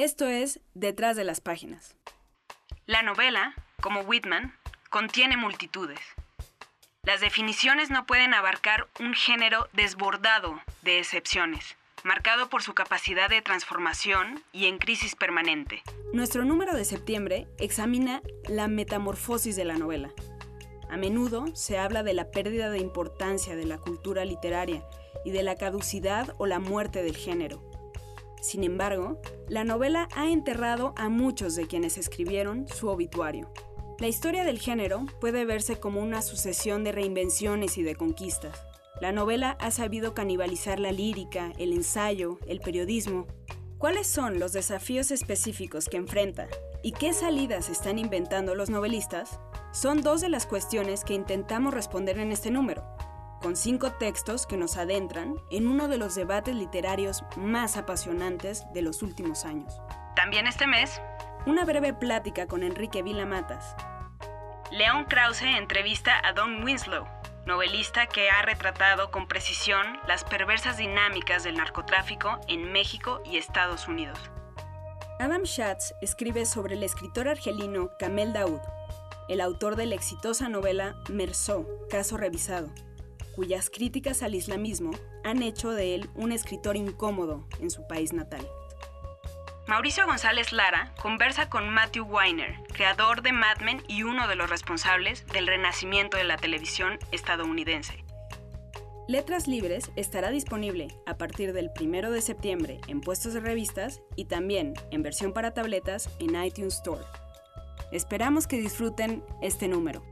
Esto es Detrás de las Páginas. La novela, como Whitman, contiene multitudes. Las definiciones no pueden abarcar un género desbordado de excepciones, marcado por su capacidad de transformación y en crisis permanente. Nuestro número de septiembre examina la metamorfosis de la novela. A menudo se habla de la pérdida de importancia de la cultura literaria y de la caducidad o la muerte del género. Sin embargo, la novela ha enterrado a muchos de quienes escribieron su obituario. La historia del género puede verse como una sucesión de reinvenciones y de conquistas. La novela ha sabido canibalizar la lírica, el ensayo, el periodismo. ¿Cuáles son los desafíos específicos que enfrenta y qué salidas están inventando los novelistas? Son dos de las cuestiones que intentamos responder en este número con cinco textos que nos adentran en uno de los debates literarios más apasionantes de los últimos años. También este mes, una breve plática con Enrique Vila Matas. León Krause entrevista a Don Winslow, novelista que ha retratado con precisión las perversas dinámicas del narcotráfico en México y Estados Unidos. Adam Schatz escribe sobre el escritor argelino Kamel Daoud, el autor de la exitosa novela Merceau, caso revisado, cuyas críticas al islamismo han hecho de él un escritor incómodo en su país natal. Mauricio González Lara conversa con Matthew Weiner, creador de Mad Men y uno de los responsables del renacimiento de la televisión estadounidense. Letras Libres estará disponible a partir del 1 de septiembre en puestos de revistas y también en versión para tabletas en iTunes Store. Esperamos que disfruten este número.